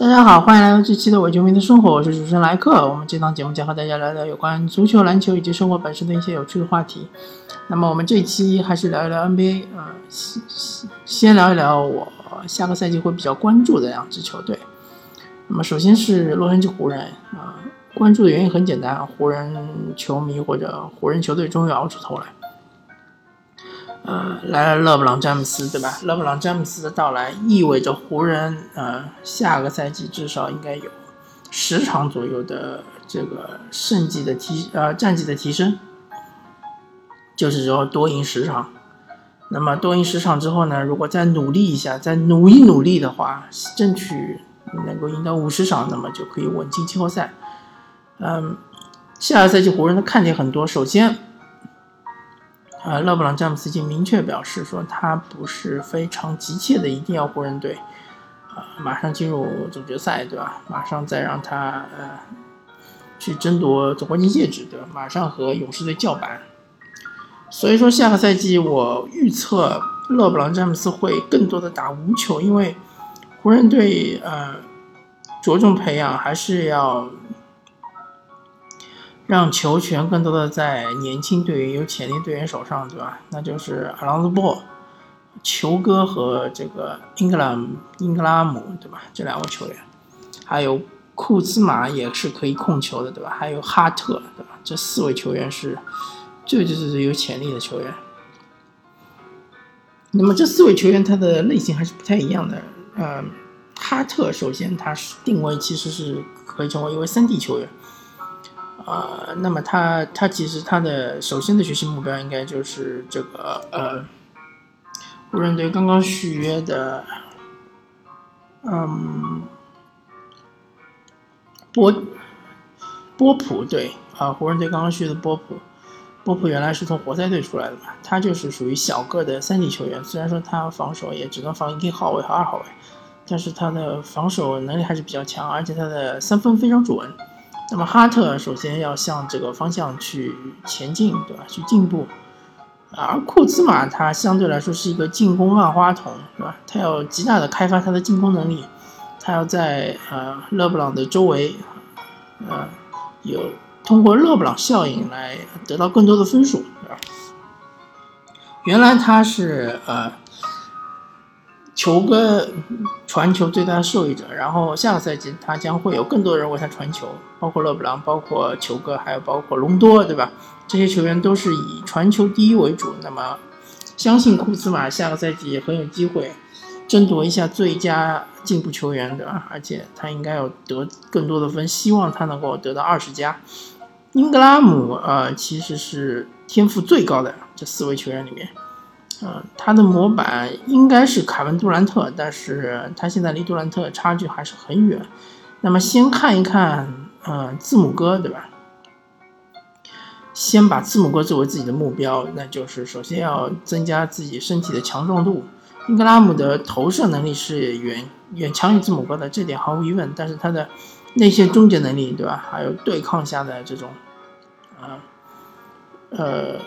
大家好，欢迎来到这期的伪球迷的生活，我是主持人莱克。我们这档节目将和大家聊聊有关足球、篮球以及生活本身的一些有趣的话题。那么我们这期还是聊一聊 NBA，呃，先先聊一聊我下个赛季会比较关注的两支球队。那么首先是洛杉矶湖人，啊，关注的原因很简单，湖人球迷或者湖人球队终于熬出头来。呃，来了勒布朗詹姆斯，对吧？勒布朗詹姆斯的到来意味着湖人呃下个赛季至少应该有十场左右的这个胜绩的提呃战绩的提升，就是说多赢十场。那么多赢十场之后呢，如果再努力一下，再努一努力的话，争取能够赢到五十场，那么就可以稳进季后赛。嗯，下个赛季湖人的看点很多，首先。啊，勒布朗詹姆斯已经明确表示说，他不是非常急切的一定要湖人队，啊，马上进入总决赛，对吧？马上再让他呃去争夺总冠军戒指，对吧？马上和勇士队叫板。所以说，下个赛季我预测勒布朗詹姆斯会更多的打无球，因为湖人队呃着重培养还是要。让球权更多的在年轻队员、有潜力队员手上，对吧？那就是阿朗兹波、球哥和这个英格兰英格拉姆，对吧？这两位球员，还有库兹马也是可以控球的，对吧？还有哈特，对吧？这四位球员是最最最最有潜力的球员。那么这四位球员他的类型还是不太一样的。嗯，哈特首先他是定位其实是可以成为一位三 D 球员。呃，那么他他其实他的首先的学习目标应该就是这个呃，湖人队刚刚续约的，嗯，波波普队啊，湖人队刚刚续的波普，波普原来是从活塞队出来的嘛，他就是属于小个的三级球员，虽然说他防守也只能防一号位和二号位，但是他的防守能力还是比较强，而且他的三分非常准。那么哈特首先要向这个方向去前进，对吧？去进步，而库兹马他相对来说是一个进攻万花筒，对吧？他要极大的开发他的进攻能力，他要在呃勒布朗的周围，呃，有通过勒布朗效应来得到更多的分数，对吧？原来他是呃。球哥传球最大的受益者，然后下个赛季他将会有更多人为他传球，包括勒布朗，包括球哥，还有包括隆多，对吧？这些球员都是以传球第一为主。那么，相信库兹马下个赛季也很有机会争夺一下最佳进步球员，对吧？而且他应该要得更多的分，希望他能够得到二十加。英格拉姆，呃，其实是天赋最高的这四位球员里面。嗯，他的模板应该是凯文杜兰特，但是他现在离杜兰特差距还是很远。那么先看一看，嗯，字母哥，对吧？先把字母哥作为自己的目标，那就是首先要增加自己身体的强壮度。英格拉姆的投射能力是远远强于字母哥的，这点毫无疑问。但是他的内线终结能力，对吧？还有对抗下的这种，啊，呃。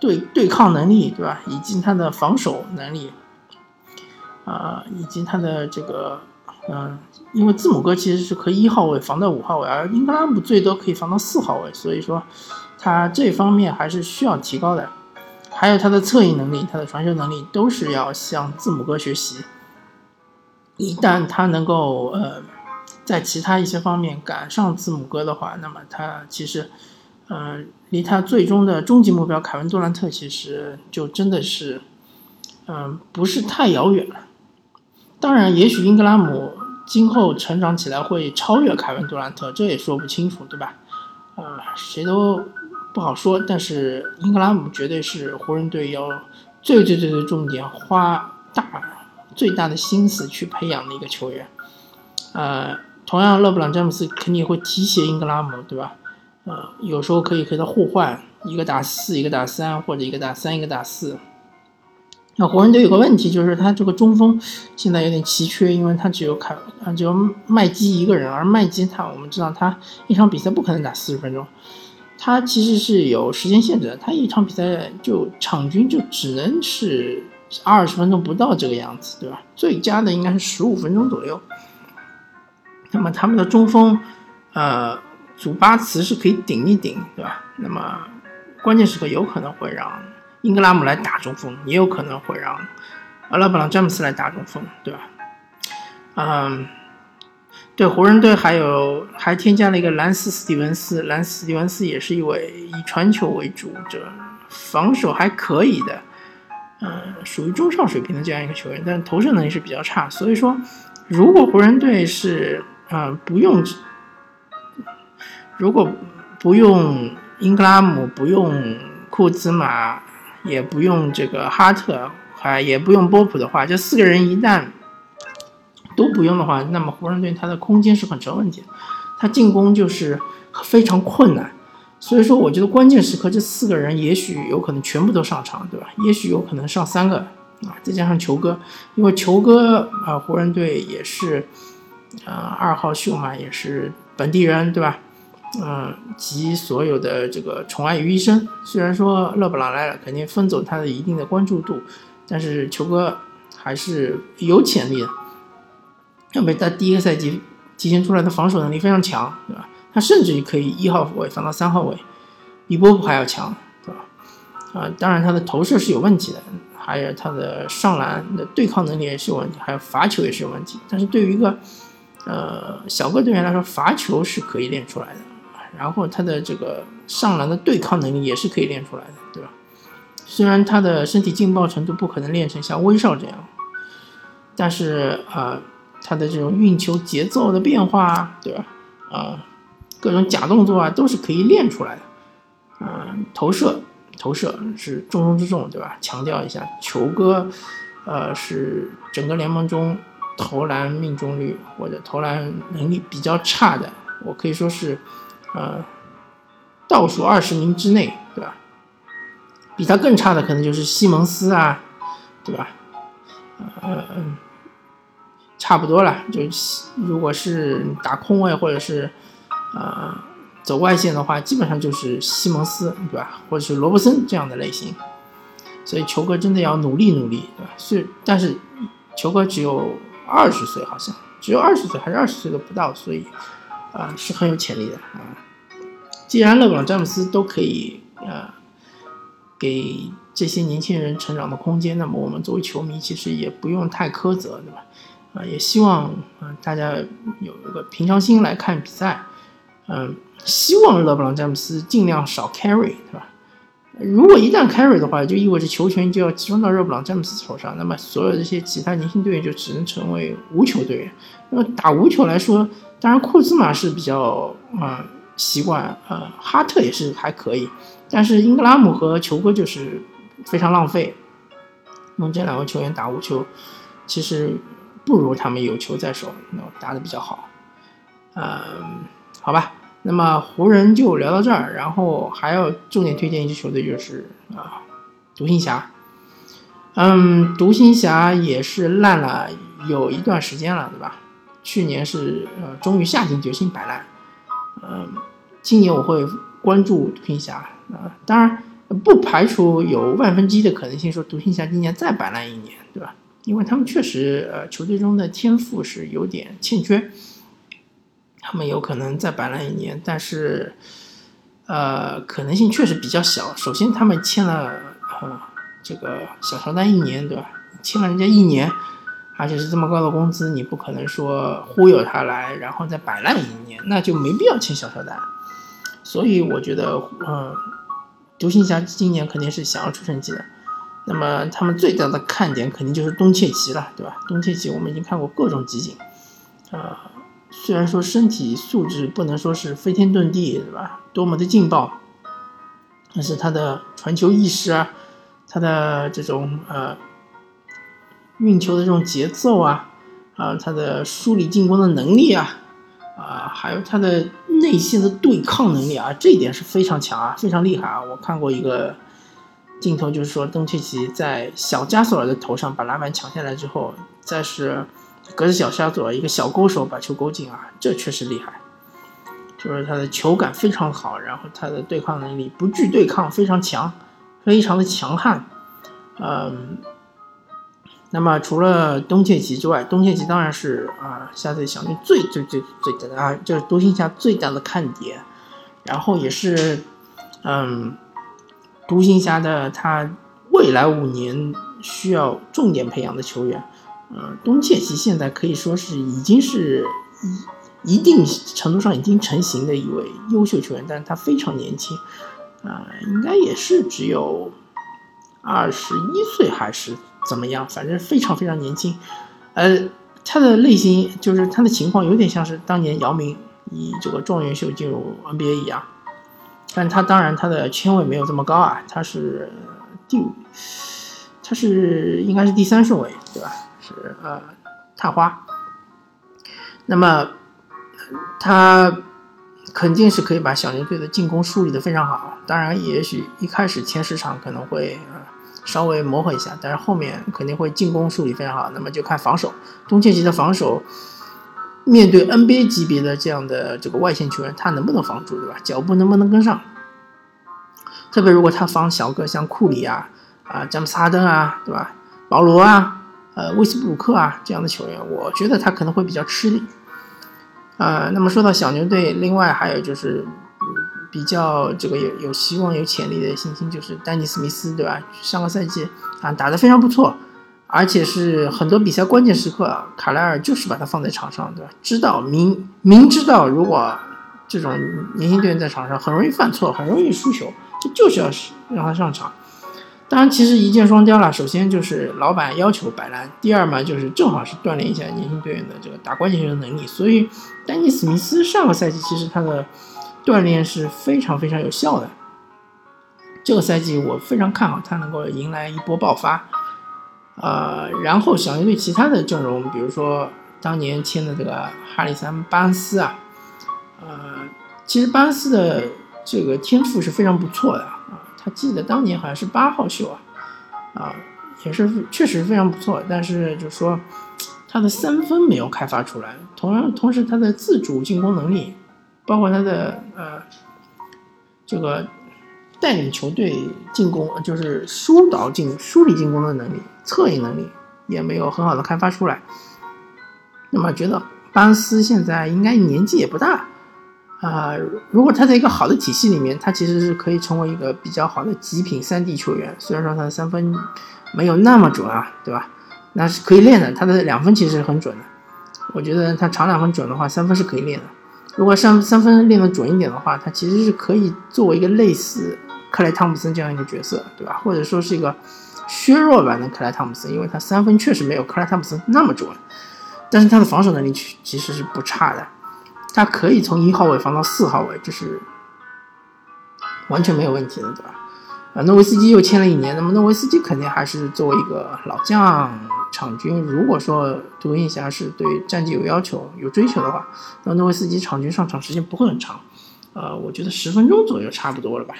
对对抗能力，对吧？以及他的防守能力，啊，以及他的这个，嗯，因为字母哥其实是可以一号位防到五号位，而英格拉姆最多可以防到四号位，所以说他这方面还是需要提高的。还有他的策应能力，他的传球能力都是要向字母哥学习。一旦他能够呃在其他一些方面赶上字母哥的话，那么他其实。嗯，离他最终的终极目标凯文杜兰特其实就真的是，嗯，不是太遥远了。当然，也许英格拉姆今后成长起来会超越凯文杜兰特，这也说不清楚，对吧？啊，谁都不好说。但是英格拉姆绝对是湖人队要最最最最重点花大最大的心思去培养的一个球员。呃，同样，勒布朗詹姆斯肯定也会提携英格拉姆，对吧？有时候可以和他互换，一个打四，一个打三，或者一个打三，一个打四。那湖人队有个问题，就是他这个中锋现在有点奇缺，因为他只有凯，只有麦基一个人，而麦基他我们知道他一场比赛不可能打四十分钟，他其实是有时间限制的，他一场比赛就场均就只能是二十分钟不到这个样子，对吧？最佳的应该是十五分钟左右。那么他们的中锋，呃，祖巴茨是可以顶一顶，对吧？那么关键时刻有可能会让英格拉姆来打中锋，也有可能会让阿拉布朗詹姆斯来打中锋，对吧？嗯，对，湖人队还有还添加了一个兰斯·斯蒂文斯，兰斯·斯蒂文斯也是一位以传球为主，这防守还可以的，嗯，属于中上水平的这样一个球员，但投射能力是比较差，所以说，如果湖人队是嗯不用，如果不用英格拉姆，不用库兹马，也不用这个哈特，还也不用波普的话，这四个人一旦。都不用的话，那么湖人队他的空间是很成问题，他进攻就是非常困难。所以说，我觉得关键时刻这四个人也许有可能全部都上场，对吧？也许有可能上三个啊，再加上球哥，因为球哥啊，湖人队也是啊二号秀嘛，也是本地人，对吧？嗯，集所有的这个宠爱于一身。虽然说勒布朗来了，肯定分走他的一定的关注度，但是球哥还是有潜力的。因为他第一个赛季体现出来的防守能力非常强，对吧？他甚至于可以一号位放到三号位，比波普还要强，对吧？啊，当然他的投射是有问题的，还有他的上篮的对抗能力也是有问题，还有罚球也是有问题。但是对于一个呃小个队员来说，罚球是可以练出来的，然后他的这个上篮的对抗能力也是可以练出来的，对吧？虽然他的身体劲爆程度不可能练成像威少这样，但是啊。他的这种运球节奏的变化，对吧？啊，各种假动作啊，都是可以练出来的。嗯，投射，投射是重中之重，对吧？强调一下，球哥，呃，是整个联盟中投篮命中率或者投篮能力比较差的，我可以说是，呃，倒数二十名之内，对吧？比他更差的可能就是西蒙斯啊，对吧？嗯。差不多了，就如果是打空位或者是，呃，走外线的话，基本上就是西蒙斯，对吧？或者是罗伯森这样的类型。所以球哥真的要努力努力，对吧？是，但是球哥只有二十岁，好像只有二十岁，还是二十岁都不到，所以啊，是很有潜力的啊。既然勒布朗詹姆斯都可以啊给这些年轻人成长的空间，那么我们作为球迷其实也不用太苛责，对吧？啊，也希望嗯大家有一个平常心来看比赛，嗯，希望勒布朗詹姆斯尽量少 carry，对吧？如果一旦 carry 的话，就意味着球权就要集中到勒布朗詹姆斯手上，那么所有这些其他年轻队员就只能成为无球队员。那么打无球来说，当然库兹马是比较啊习惯，呃，哈特也是还可以，但是英格拉姆和球哥就是非常浪费。用这两位球员打无球，其实。不如他们有球在手，那打的比较好。嗯，好吧，那么湖人就聊到这儿，然后还要重点推荐一支球队，就是啊，独行侠。嗯，独行侠也是烂了有一段时间了，对吧？去年是呃，终于下定决心摆烂。嗯，今年我会关注独行侠啊，当然不排除有万分之一的可能性，说独行侠今年再摆烂一年，对吧？因为他们确实，呃，球队中的天赋是有点欠缺，他们有可能再摆烂一年，但是，呃，可能性确实比较小。首先，他们签了，呃，这个小乔丹一年，对吧？签了人家一年，而且是这么高的工资，你不可能说忽悠他来，然后再摆烂一年，那就没必要签小乔丹。所以，我觉得，嗯，独行侠今年肯定是想要出成绩的。那么他们最大的看点肯定就是东契奇了，对吧？东契奇我们已经看过各种集锦，啊，虽然说身体素质不能说是飞天遁地，对吧？多么的劲爆，但是他的传球意识啊，他的这种呃运球的这种节奏啊，啊，他的梳理进攻的能力啊，啊，还有他的内线的对抗能力啊，这一点是非常强啊，非常厉害啊！我看过一个。镜头就是说，东契奇在小加索尔的头上把篮板抢下来之后，再是隔着小加索尔一个小勾手把球勾进啊，这确实厉害。就是他的球感非常好，然后他的对抗能力不惧对抗非常强，非常的强悍。嗯，那么除了东契奇之外，东契奇当然是啊，下赛季小牛最最最最大的啊，就是独行侠最大的看点，然后也是嗯，独行侠的他未来五年需要重点培养的球员。呃，东契奇现在可以说是已经是一一定程度上已经成型的一位优秀球员，但是他非常年轻，啊，应该也是只有二十一岁还是怎么样，反正非常非常年轻。呃，他的类型就是他的情况有点像是当年姚明以这个状元秀进入 NBA 一样，但他当然他的签位没有这么高啊，他是第五他是应该是第三顺位，对吧？是呃，探花，那么他肯定是可以把小牛队的进攻梳理的非常好。当然，也许一开始前十场可能会稍微磨合一下，但是后面肯定会进攻梳理非常好。那么就看防守，东契奇的防守面对 NBA 级别的这样的这个外线球员，他能不能防住，对吧？脚步能不能跟上？特别如果他防小个，像库里啊、啊詹姆斯哈登啊，对吧？保罗啊。呃，威斯布鲁克啊这样的球员，我觉得他可能会比较吃力。呃，那么说到小牛队，另外还有就是比较这个有有希望、有潜力的信心，就是丹尼斯密斯，对吧？上个赛季啊打得非常不错，而且是很多比赛关键时刻，卡莱尔就是把他放在场上，对吧？知道明明知道如果这种年轻队员在场上很容易犯错，很容易输球，这就是要让他上场。当然，其实一箭双雕了。首先就是老板要求摆烂，第二嘛就是正好是锻炼一下年轻队员的这个打关键球的能力。所以，丹尼·史密斯上个赛季其实他的锻炼是非常非常有效的。这个赛季我非常看好他能够迎来一波爆发。呃，然后小牛队其他的阵容，比如说当年签的这个哈里森·巴恩斯啊，呃，其实巴恩斯的这个天赋是非常不错的。记得当年好像是八号秀啊，啊，也是确实非常不错，但是就说他的三分没有开发出来，同样同时他的自主进攻能力，包括他的呃这个带领球队进攻，就是疏导进梳理进攻的能力、策应能力也没有很好的开发出来。那么觉得巴恩斯现在应该年纪也不大。啊，如果他在一个好的体系里面，他其实是可以成为一个比较好的极品三 D 球员。虽然说他的三分没有那么准啊，对吧？那是可以练的。他的两分其实很准的。我觉得他长两分准的话，三分是可以练的。如果三三分练得准一点的话，他其实是可以作为一个类似克莱汤普森这样一个角色，对吧？或者说是一个削弱版的克莱汤普森，因为他三分确实没有克莱汤普森那么准，但是他的防守能力其实是不差的。他可以从一号位放到四号位，这是完全没有问题的，对吧？啊，诺维斯基又签了一年，那么诺维斯基肯定还是作为一个老将场均，如果说独行侠是对战绩有要求、有追求的话，那诺维斯基场均上场时间不会很长，呃，我觉得十分钟左右差不多了吧。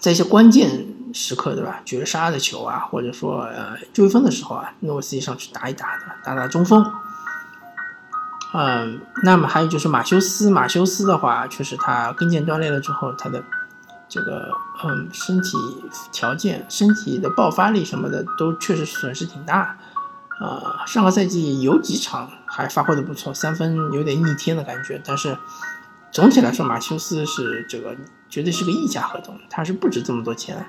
在一些关键时刻，对吧？绝杀的球啊，或者说呃追分的时候啊，诺维斯基上去打一打的，打打中锋。嗯，那么还有就是马修斯，马修斯的话，确实他跟腱断裂了之后，他的这个嗯身体条件、身体的爆发力什么的都确实损失挺大。呃，上个赛季有几场还发挥的不错，三分有点逆天的感觉，但是总体来说，马修斯是这个绝对是个溢价合同，他是不值这么多钱。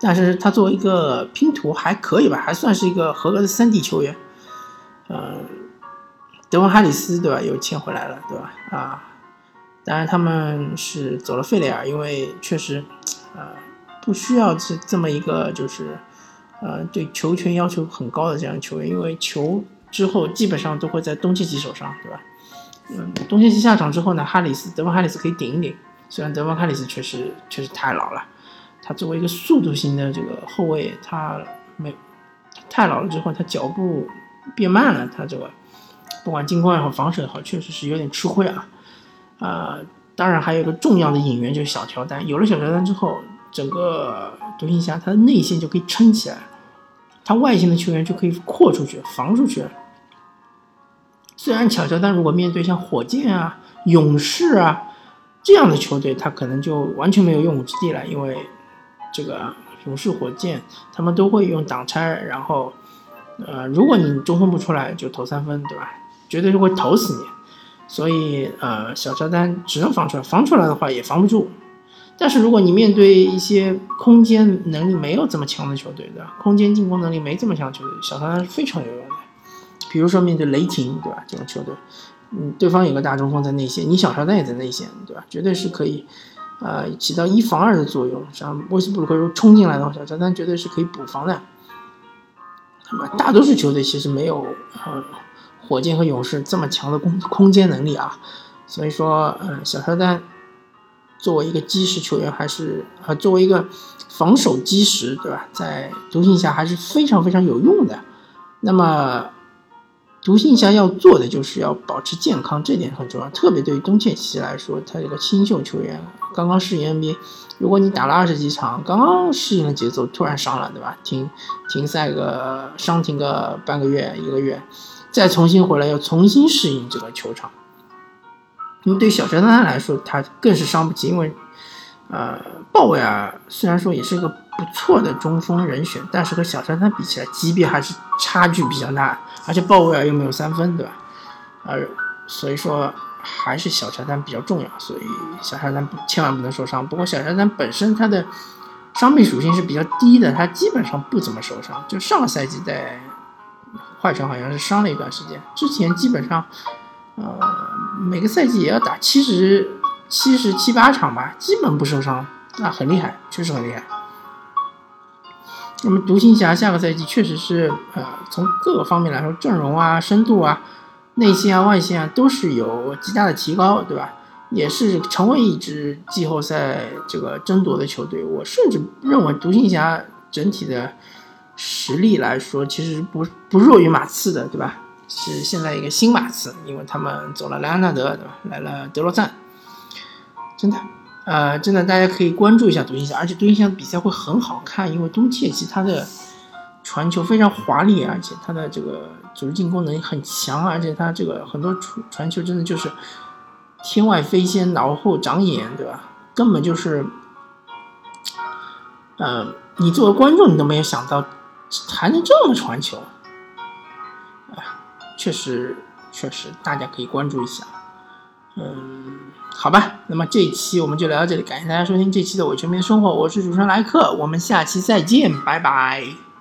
但是他作为一个拼图还可以吧，还算是一个合格的三 D 球员。嗯。德文哈里斯对吧？又签回来了对吧？啊，当然他们是走了费雷尔，因为确实，呃，不需要这这么一个就是，呃，对球权要求很高的这样球员，因为球之后基本上都会在东契奇手上对吧？嗯，东契奇下场之后呢，哈里斯德文哈里斯可以顶一顶，虽然德文哈里斯确实确实太老了，他作为一个速度型的这个后卫，他没太老了之后，他脚步变慢了，他这个。不管进攻也好，防守也好，确实是有点吃亏啊。啊，当然还有一个重要的引援就是小乔丹。有了小乔丹之后，整个独行侠他的内线就可以撑起来，他外线的球员就可以扩出去、防出去。虽然小乔丹如果面对像火箭啊、勇士啊这样的球队，他可能就完全没有用武之地了，因为这个勇士、火箭，他们都会用挡拆，然后，呃，如果你中锋不出来，就投三分，对吧？绝对是会投死你。所以，呃，小乔丹只能防出来，防出来的话也防不住。但是如果你面对一些空间能力没有这么强的球队，对吧？空间进攻能力没这么强的球队，小乔丹是非常有用的。比如说面对雷霆，对吧？这种球队，嗯，对方有个大中锋在内线，你小乔丹也在内线，对吧？绝对是可以，呃，起到一防二的作用。像威斯布鲁克如果冲进来的话，小乔丹绝对是可以补防的。那么大多数球队其实没有，呃。火箭和勇士这么强的空空间能力啊，所以说，呃，小乔丹作为一个基石球员，还是呃作为一个防守基石，对吧？在独行侠还是非常非常有用的。那么，独行侠要做的就是要保持健康，这点很重要。特别对于东契奇来说，他这个新秀球员刚刚适应 NBA，如果你打了二十几场，刚刚适应了节奏，突然伤了，对吧？停停赛个伤停个半个月一个月。再重新回来，要重新适应这个球场。那么对小乔丹来说，他更是伤不起，因为，呃，鲍威尔虽然说也是一个不错的中锋人选，但是和小乔丹比起来，级别还是差距比较大。而且鲍威尔又没有三分，对吧？呃所以说还是小乔丹比较重要，所以小乔丹千万不能受伤。不过小乔丹本身他的伤病属性是比较低的，他基本上不怎么受伤。就上个赛季在。快船好像是伤了一段时间，之前基本上，呃，每个赛季也要打七十七十七八场吧，基本不受伤，那很厉害，确实很厉害。那么独行侠下个赛季确实是，呃，从各个方面来说，阵容啊、深度啊、内线啊、外线啊，都是有极大的提高，对吧？也是成为一支季后赛这个争夺的球队。我甚至认为独行侠整体的。实力来说，其实不不弱于马刺的，对吧？是现在一个新马刺，因为他们走了莱昂纳德，对吧？来了德罗赞，真的，呃，真的，大家可以关注一下独行侠，而且独行侠比赛会很好看，因为东契奇他的传球非常华丽，而且他的这个组织进攻能力很强，而且他这个很多传传球真的就是天外飞仙，脑后长眼，对吧？根本就是，嗯，你作为观众，你都没有想到。还能这么传球，哎，确实确实，大家可以关注一下。嗯，好吧，那么这一期我们就聊到这里，感谢大家收听这期的《伪球迷生活》，我是主持人莱克，我们下期再见，拜拜。